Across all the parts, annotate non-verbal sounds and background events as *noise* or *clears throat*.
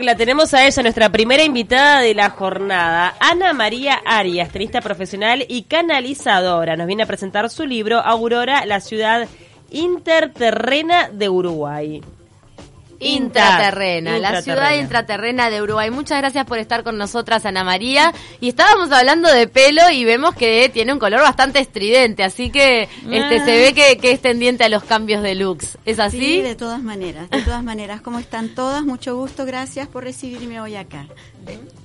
La tenemos a ella, nuestra primera invitada de la jornada, Ana María Arias, tenista profesional y canalizadora. Nos viene a presentar su libro Aurora, la ciudad interterrena de Uruguay. Intraterrena, la ciudad intraterrena de Uruguay. Muchas gracias por estar con nosotras, Ana María. Y estábamos hablando de pelo y vemos que tiene un color bastante estridente, así que este se ve que, que, es tendiente a los cambios de looks. ¿Es así? Sí, de todas maneras, de todas maneras. ¿Cómo están todas? Mucho gusto, gracias por recibirme hoy acá.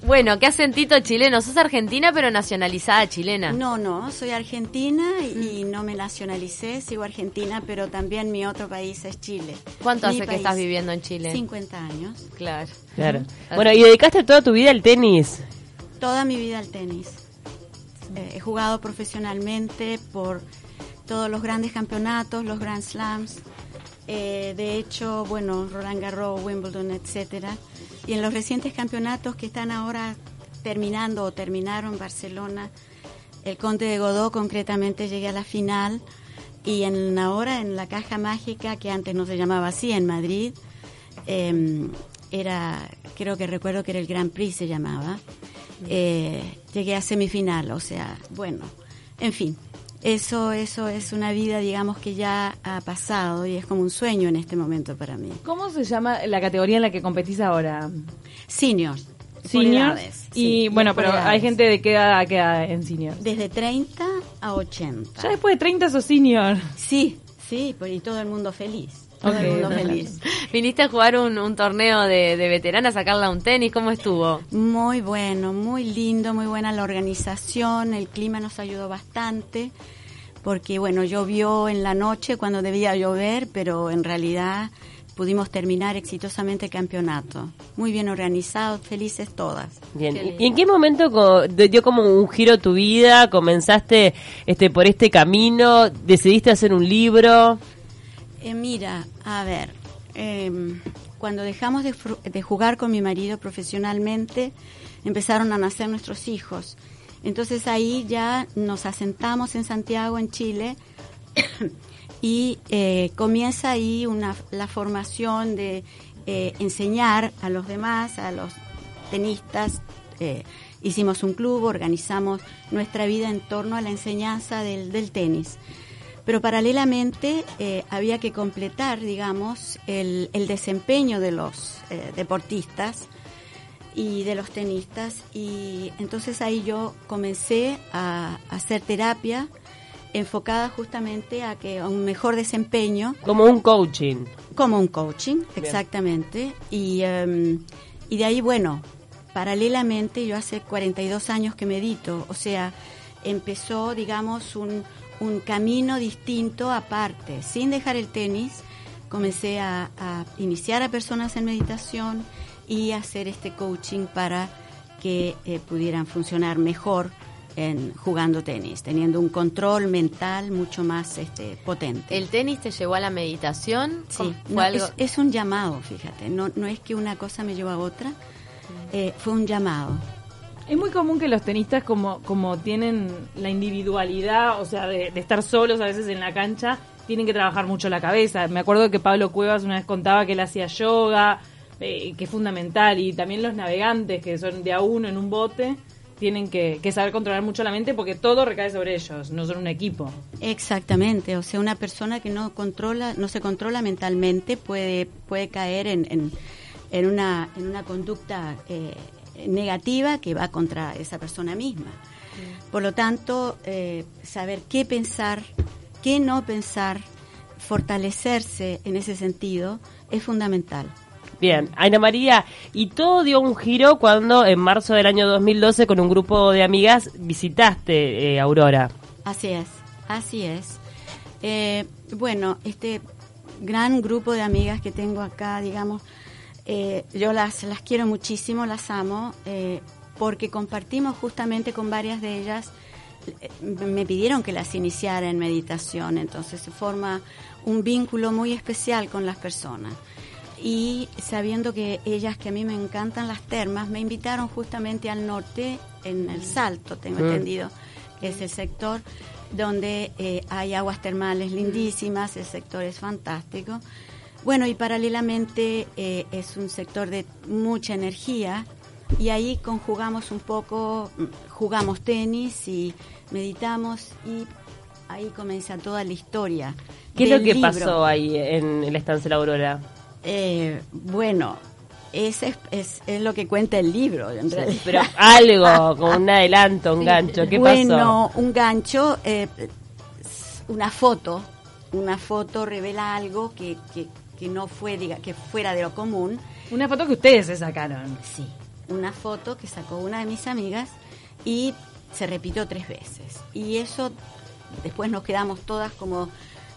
Bueno, ¿qué acentito chileno? Sos argentina pero nacionalizada chilena. No, no, soy argentina y, no me nacionalicé, sigo argentina, pero también mi otro país es Chile. ¿Cuánto hace que estás viviendo en Chile? 50 años. Claro. Claro. Bueno, ¿y dedicaste toda tu vida al tenis? Toda mi vida al tenis. Eh, he jugado profesionalmente por todos los grandes campeonatos, los Grand Slams. Eh, de hecho, bueno, Roland Garros, Wimbledon, etcétera. Y en los recientes campeonatos que están ahora terminando o terminaron Barcelona, el Conde de Godó concretamente llegué a la final. Y en ahora en la caja mágica que antes no se llamaba así en Madrid eh, era creo que recuerdo que era el Grand Prix se llamaba. Eh, llegué a semifinal o sea bueno en fin eso, eso es una vida, digamos, que ya ha pasado y es como un sueño en este momento para mí. ¿Cómo se llama la categoría en la que competís ahora? Seniors. Seniors. y bueno, pero hay gente de qué edad queda en seniors. Desde 30 a 80. Ya después de 30 sos senior. Sí, sí, y todo el mundo feliz. Todo el mundo feliz. Viniste a jugar un, torneo de, de veteranas, a sacarla un tenis, ¿cómo estuvo? Muy bueno, muy lindo, muy buena la organización, el clima nos ayudó bastante porque bueno, llovió en la noche cuando debía llover, pero en realidad pudimos terminar exitosamente el campeonato. Muy bien organizado, felices todas. Bien. ¿Y en qué momento dio como un giro tu vida? ¿Comenzaste este por este camino? ¿Decidiste hacer un libro? Eh, mira, a ver, em, cuando dejamos de, jugar con mi marido profesionalmente, empezaron a nacer nuestros hijos. Entonces ahí ya nos asentamos en Santiago, en Chile, *coughs* y eh, comienza ahí una, la formación de eh, enseñar a los demás, a los tenistas. Eh, hicimos un club, organizamos nuestra vida en torno a la enseñanza del tenis. Pero paralelamente había que completar, digamos, el, el desempeño de los deportistas y de los tenistas. Y entonces ahí yo comencé a, hacer terapia enfocada justamente a que a un mejor desempeño. Como un coaching. Como un coaching exactamente. Y em, y de ahí bueno paralelamente yo hace 42 años que medito. O sea empezó digamos un, un camino distinto aparte sin dejar el tenis comencé a, a iniciar a personas en meditación y hacer este coaching para que eh, pudieran funcionar mejor en jugando tenis, teniendo un control mental mucho más este, potente. ¿El tenis te llevó a la meditación? Sí, es, un llamado, fíjate, no, no es que una cosa me llevó a otra, eh, fue un llamado. Es muy común que los tenistas como, como tienen la individualidad, o sea, de, de estar solos a veces en la cancha, tienen que trabajar mucho la cabeza. Me acuerdo que Pablo Cuevas una vez contaba que él hacía yoga, eh, que es fundamental, y también los navegantes, que son de a uno en un bote, tienen que, saber controlar mucho la mente porque todo recae sobre ellos, no son un equipo. Exactamente, o sea, una persona que no controla, no se controla mentalmente puede, puede caer en, en, una, en una conducta eh, negativa que va contra esa persona misma. Por lo tanto, eh, saber qué pensar, qué no pensar, fortalecerse en ese sentido es fundamental. Bien, Ana María, y todo dio un giro cuando en marzo del año 2012 con un grupo de amigas visitaste eh, Aurora. Así es, así es. Eh, bueno, este gran grupo de amigas que tengo acá, digamos, eh, yo las, las quiero muchísimo, las amo, porque compartimos justamente con varias de ellas, me pidieron que las iniciara en meditación, entonces se forma un vínculo muy especial con las personas y sabiendo que ellas que a mí me encantan las termas, me invitaron justamente al norte, en el Salto, tengo mm. entendido, que es el sector donde eh, hay aguas termales lindísimas, el sector es fantástico. Bueno, y paralelamente eh, es un sector de mucha energía y ahí conjugamos un poco, mm, jugamos tenis y meditamos y ahí comienza toda la historia. ¿Qué es lo que libro. pasó ahí en el estancia La Aurora? Eh, bueno, ese es, es, es lo que cuenta el libro, en realidad. Pero algo, como un adelanto, un gancho, ¿qué bueno, pasó? un gancho, eh, una foto, una foto revela algo que, que, que no fue, diga, que fuera de lo común. Una foto que ustedes se sacaron. Sí, una foto que sacó una de mis amigas y se repitió tres veces. Y eso, después nos quedamos todas como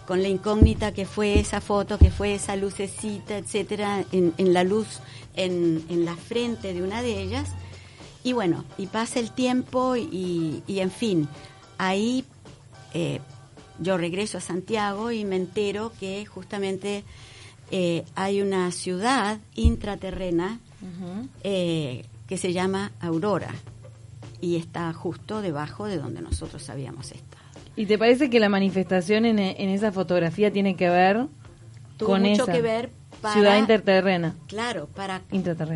con la incógnita que fue esa foto, que fue esa lucecita, etcétera, en, en la luz en, en la frente de una de ellas. Y bueno, y pasa el tiempo y, y en fin, ahí eh, yo regreso a Santiago y me entero que justamente eh, hay una ciudad intraterrena eh, que se llama Aurora y está justo debajo de donde nosotros habíamos estado. ¿Y te parece que la manifestación en, en esa fotografía tiene que ver Tuvo con mucho esa que ver para, ciudad interterrena? Claro, para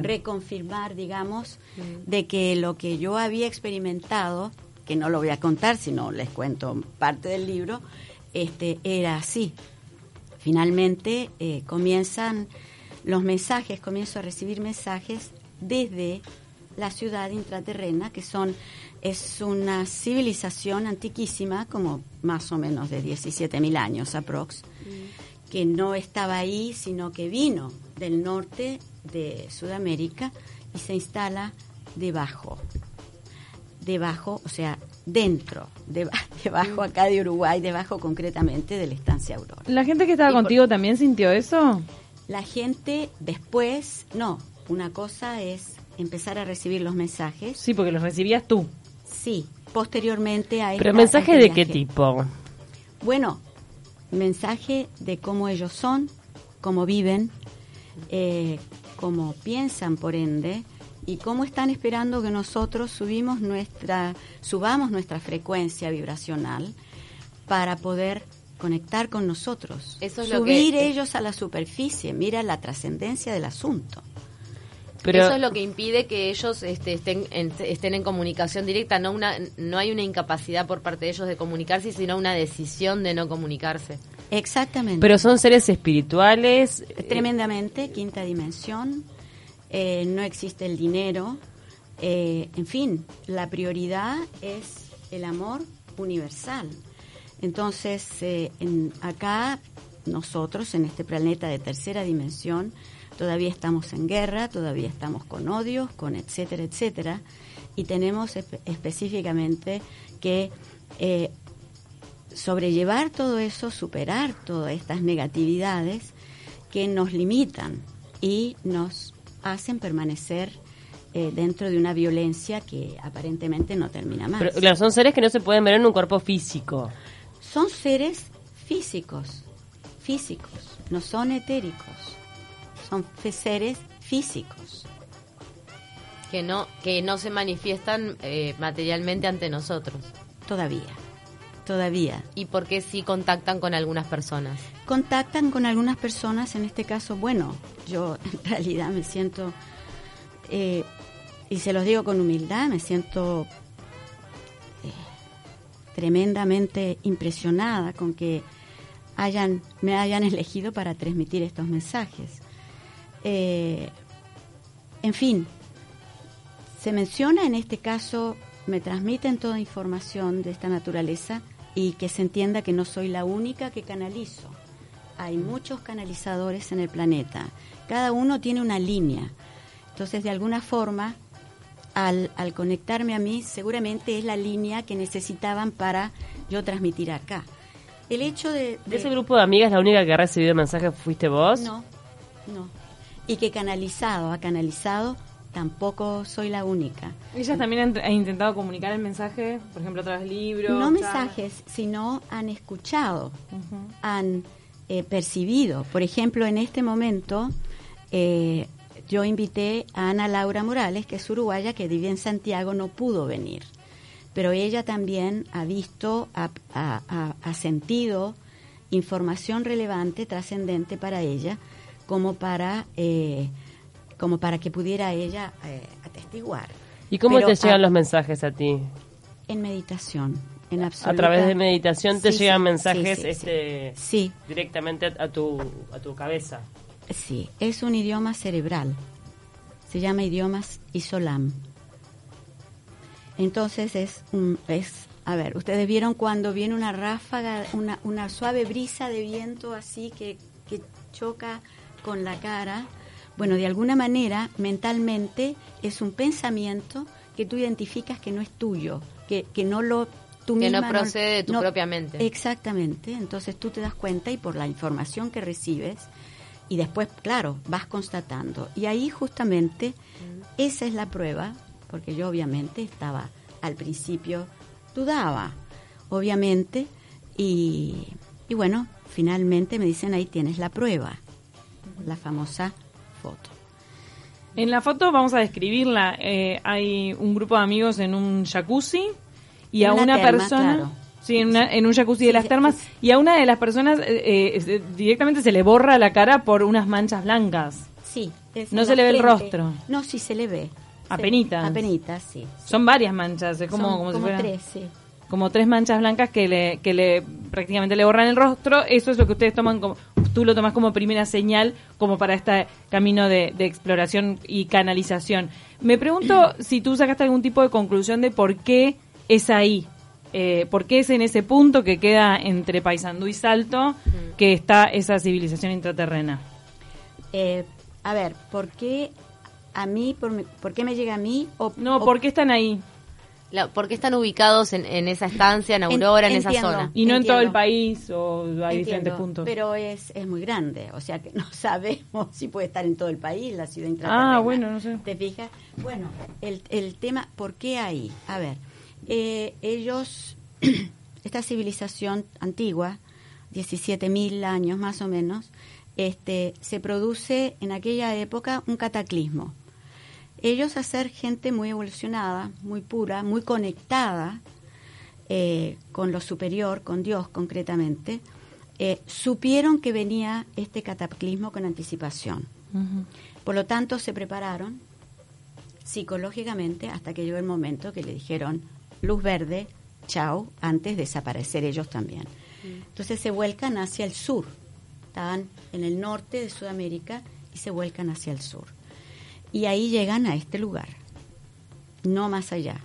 reconfirmar, digamos, de que lo que yo había experimentado, que no lo voy a contar, sino les cuento parte del libro, este era así. Finalmente eh, comienzan los mensajes, comienzo a recibir mensajes desde la ciudad intraterrena, que son es una civilización antiquísima, como más o menos de 17.000 años aprox, que no estaba ahí, sino que vino del norte de Sudamérica y se instala debajo. Debajo, o sea, dentro, deba- *laughs* debajo acá de Uruguay, debajo concretamente de la estancia Aurora. ¿La gente que estaba Y por- contigo también sintió eso? La gente después, no, una cosa es empezar a recibir los mensajes, Sí, porque los recibías tú. sí, posteriormente a ¿Pero esta- mensaje a este de qué tipo? Bueno, mensaje de cómo ellos son, cómo viven, eh, cómo piensan por ende y cómo están esperando que nosotros subimos nuestra, subamos nuestra frecuencia vibracional para poder conectar con nosotros. Eso es lo Subir que- ellos a la superficie, mira la trascendencia del asunto. Pero, Eso es lo que impide que ellos este, estén, en, estén en comunicación directa. No, una, no hay una incapacidad por parte de ellos de comunicarse, sino una decisión de no comunicarse. Exactamente. pero son seres espirituales. eh, tremendamente, quinta dimensión, eh, no existe el dinero, eh, en fin, la prioridad es el amor universal. Entonces, eh, acá nosotros, en este planeta de tercera dimensión, todavía estamos en guerra, todavía estamos con odios, con etcétera, etcétera, y tenemos espe- específicamente que sobrellevar todo eso, superar todas estas negatividades que nos limitan y nos hacen permanecer eh, dentro de una violencia que aparentemente no termina más. pero, claro, son seres que no se pueden ver en un cuerpo físico. Son seres físicos, físicos, no son etéricos, son seres físicos. Que no, que no se manifiestan eh, materialmente ante nosotros. Todavía, todavía. Y porque sí contactan con algunas personas. Contactan con algunas personas, en este caso, bueno, yo *laughs* en realidad me siento, eh, y se los digo con humildad, me siento eh, tremendamente impresionada con que hayan, me hayan elegido para transmitir estos mensajes. Eh, en fin, se menciona en este caso, me transmiten toda información de esta naturaleza y que se entienda que no soy la única que canalizo. Hay muchos canalizadores en el planeta. Cada uno tiene una línea. Entonces, de alguna forma, al, al conectarme a mí, seguramente es la línea que necesitaban para yo transmitir acá. El hecho de... ¿De ese grupo de amigas la única que ha recibido mensajes fuiste vos? No, no. Y que canalizado, ha canalizado, tampoco soy la única. Ellas también han, han intentado comunicar el mensaje, por ejemplo, a través de libros. no charlas. mensajes, sino han escuchado, han eh, percibido. Por ejemplo, en este momento eh, yo invité a Ana Laura Morales, que es uruguaya, que vive en Santiago, no pudo venir. Pero ella también ha visto, ha, ha- ha- ha sentido información relevante, trascendente para ella, como para, eh, como para que pudiera ella eh, atestiguar. ¿Y cómo Pero te llegan a- los mensajes a ti? En meditación, en A través de meditación te Sí, llegan sí, mensajes sí, este, directamente a tu, a tu cabeza. sí, es un idioma cerebral. Se llama idiomas Isolam. Entonces es, un, es, a ver, ustedes vieron cuando viene una ráfaga, una, una suave brisa de viento así que, que choca con la cara. Bueno, de alguna manera, mentalmente, es un pensamiento que tú identificas que no es tuyo, que, que no lo... Tú Que no procede de tu propia mente. Exactamente, entonces tú te das cuenta y por la información que recibes, y después, claro, vas constatando. Y ahí justamente esa es la prueba, porque yo obviamente estaba al principio, dudaba, obviamente, y, y bueno, finalmente me dicen ahí tienes la prueba, la famosa foto. En la foto vamos a describirla. eh, hay un grupo de amigos en un jacuzzi y En a una terma, persona. claro. Sí, en, una- en un jacuzzi Sí, de las sí, termas. sí. Y a una de las personas eh, eh, se- directamente se le borra la cara por unas manchas blancas. Sí. No se le ve el rostro. No, sí se le ve. Apenitas. Sí, apenitas, sí. Son varias manchas, es como, Son como, si como fuera- tres, sí. como tres manchas blancas que le, que le prácticamente le borran el rostro. Eso es lo que ustedes toman como, tú lo tomas como primera señal, como para este camino de, de exploración y canalización. Me pregunto si tú sacaste algún tipo de conclusión de por qué es ahí. Eh, ¿Por qué es en ese punto que queda entre Paysandú y Salto que está esa civilización intraterrena? Eh, a ver, ¿por qué a mí, por, mi- por qué me llega a mí? O, No, o- ¿por qué están ahí? La- ¿Por qué están ubicados en, en esa estancia, en En- Aurora, en esa entiendo. zona? Y no en todo el país o hay Entiendo, diferentes puntos. Pero es, es muy grande, o sea que no *laughs* sabemos si puede estar en todo el país, la ciudad intraterrena. Ah, bueno, no sé. ¿Te fijas? Bueno, el, el tema, ¿por qué ahí? A ver, eh, ellos, *clears throat* esta civilización antigua, 17.000 años más o menos, este, se produce en aquella época un cataclismo. Ellos, a ser gente muy evolucionada, muy pura, muy conectada eh, con lo superior, con Dios concretamente, eh, supieron que venía este cataclismo con anticipación. Por lo tanto, se prepararon psicológicamente hasta que llegó el momento que le dijeron luz verde, chao, antes de desaparecer ellos también. Entonces se vuelcan hacia el sur. Estaban en el norte de Sudamérica y se vuelcan hacia el sur. Y ahí llegan a este lugar, no más allá,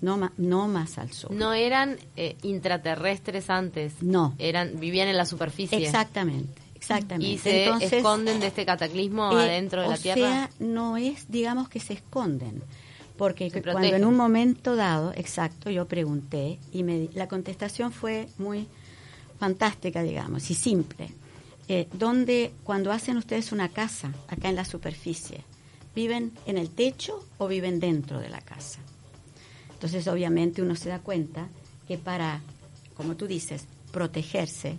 no, ma- no más al sur. No eran eh, intraterrestres antes. No. Eran, vivían en la superficie. Exactamente, exactamente. Y se Entonces, esconden de este cataclismo Eh, adentro de o la Tierra. sea, no es, digamos, que se esconden. Porque Se cuando protegen. en un momento dado, exacto, yo pregunté y me, la contestación fue muy fantástica, digamos, y simple. Eh, donde cuando hacen ustedes una casa acá en la superficie, ¿viven en el techo o viven dentro de la casa? Entonces, obviamente, uno se da cuenta que para, como tú dices, protegerse,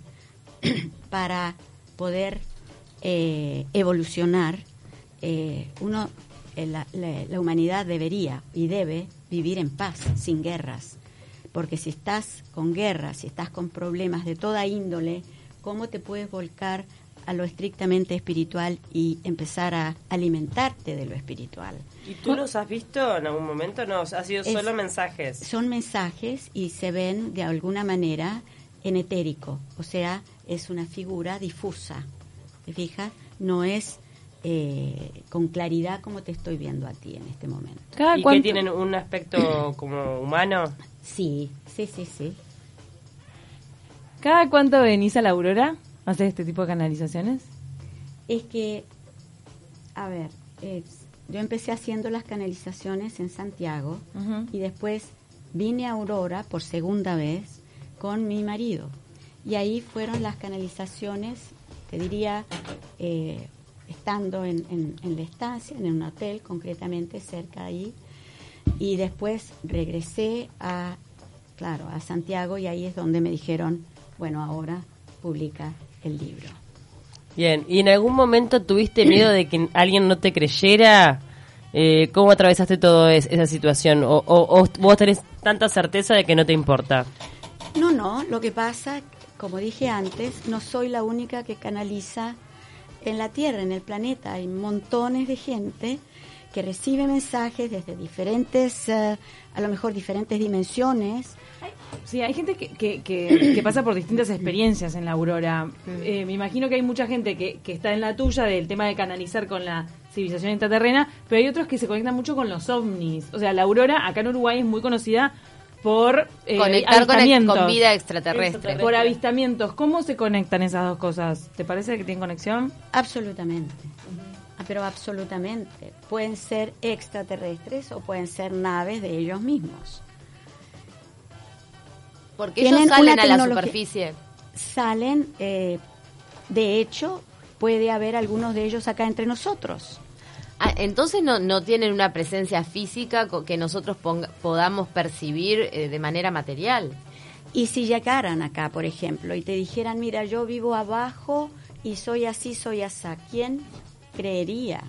*clears throat* para poder eh, evolucionar, eh, uno, la, la- la humanidad debería y debe vivir en paz, sin guerras. Porque si estás con guerras, si estás con problemas de toda índole, ¿cómo te puedes volcar a lo estrictamente espiritual y empezar a alimentarte de lo espiritual? ¿Y tú los has visto en algún momento? No, ha sido Es- solo mensajes. son mensajes y se ven de alguna manera en etérico, o sea, es una figura difusa, ¿te fijas? No es eh, con claridad como te estoy viendo a ti en este momento. ¿Cada ¿Y que cuánto- tienen un aspecto *clears throat* como humano? Sí, sí, sí, sí. ¿Cada cuánto venís a la Aurora? ¿Haces este tipo de canalizaciones? Es que, a ver, es- yo empecé haciendo las canalizaciones en Santiago y después vine a Aurora por segunda vez con mi marido. Y ahí fueron las canalizaciones, te diría, eh, estando en, en- en la estancia, en un hotel concretamente cerca de ahí. Y después regresé a, claro, a Santiago y ahí es donde me dijeron, bueno, ahora publica el libro. Bien, ¿y en algún momento tuviste miedo de que alguien no te creyera? Eh, ¿Cómo atravesaste toda esa situación? ¿O, o- o vos tenés tanta certeza de que no te importa? No, no, lo que pasa, como dije antes, no soy la única que canaliza en la Tierra, en el planeta, hay montones de gente que recibe mensajes desde diferentes, eh, a lo mejor diferentes dimensiones. Sí, hay gente que, que, que, que pasa por distintas experiencias en la Aurora. Eh, me imagino que hay mucha gente que, que está en la tuya del tema de canalizar con la civilización intraterrena, pero hay otros que se conectan mucho con los ovnis. O sea, la Aurora acá en Uruguay es muy conocida por eh, Conectar con, avistamientos. con vida extraterrestre. Por avistamientos. ¿Cómo se conectan esas dos cosas? ¿Te parece que tienen conexión? Absolutamente. Ah, Pero absolutamente. Pueden ser extraterrestres o pueden ser naves de ellos mismos. Porque ellos salen a la superficie. Salen, eh, de hecho, puede haber algunos de ellos acá entre nosotros. Ah, entonces no, no tienen una presencia física que nosotros ponga- podamos percibir eh, de manera material. Y si llegaran acá, por ejemplo, y te dijeran, mira, yo vivo abajo y soy así, soy así, ¿quién creería?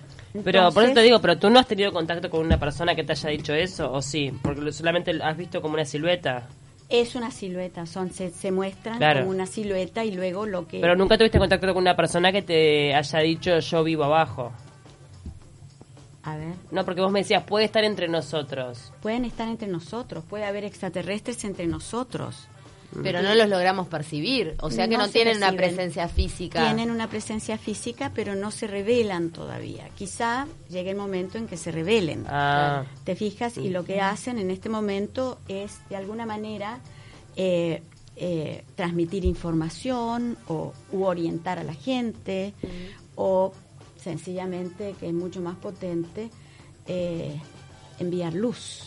Pero por eso te digo, pero tú no has tenido contacto con una persona que te haya dicho eso, o sí, porque lo- solamente has visto como una silueta. Es una silueta, son, se, se muestran Claro. como una silueta y luego lo que... Pero nunca tuviste contacto con una persona que te haya dicho yo vivo abajo. A ver, No, porque vos me decías, puede estar entre nosotros. pueden estar entre nosotros, puede haber extraterrestres entre nosotros. Pero no los logramos percibir. O sea que no, se tienen una presencia física. Tienen una presencia física, pero no se revelan todavía. Quizá llegue el momento en que se revelen. Ah, ¿Te fijas? Y lo que hacen en este momento es, de alguna manera, eh, eh, transmitir información o u orientar a la gente o sencillamente, que es mucho más potente, eh, enviar luz.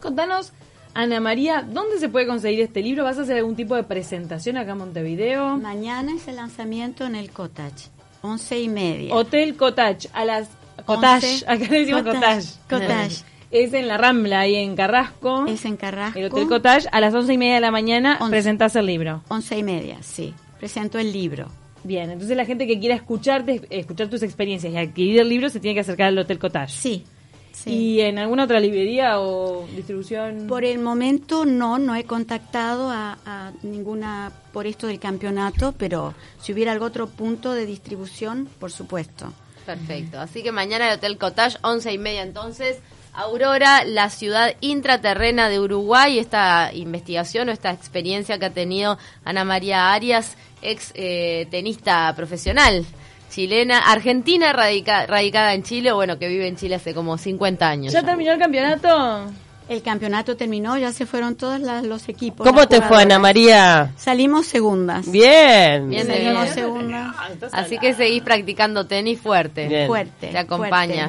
Contanos, Ana María, ¿dónde se puede conseguir este libro? ¿Vas a hacer algún tipo de presentación acá en Montevideo? Mañana es el lanzamiento en el Cottage, once y media. Hotel Cottage, a las... Cottage, acá le decimos Cottage. Cottage. Cottage. Es en la Rambla, ahí en Carrasco. Es en Carrasco. El Hotel Cottage, a las once y media de la mañana Once. presentás el libro. Once y media, sí. Presento el libro. Bien, entonces la gente que quiera escucharte, escuchar tus experiencias y adquirir el libro se tiene que acercar al Hotel Cottage. Sí. sí. ¿Y en alguna otra librería o distribución? Por el momento no, no he contactado a, a ninguna por esto del campeonato, pero si hubiera algún otro punto de distribución, por supuesto. Perfecto. Así que mañana el Hotel Cottage, once y media entonces. Aurora, la ciudad intraterrena de Uruguay, esta investigación o esta experiencia que ha tenido Ana María Arias, ex eh, tenista profesional chilena, argentina radica- radicada en Chile, bueno, que vive en Chile hace como 50 años. ¿Ya ya. terminó el campeonato? El campeonato terminó, ya se fueron todos las- los equipos. ¿Cómo te fue. Ana María? Salimos segundas. Bien. Bien Salimos bien. segundas. Así que seguís practicando tenis fuerte. Bien. Fuerte. Te acompaña. fuerte.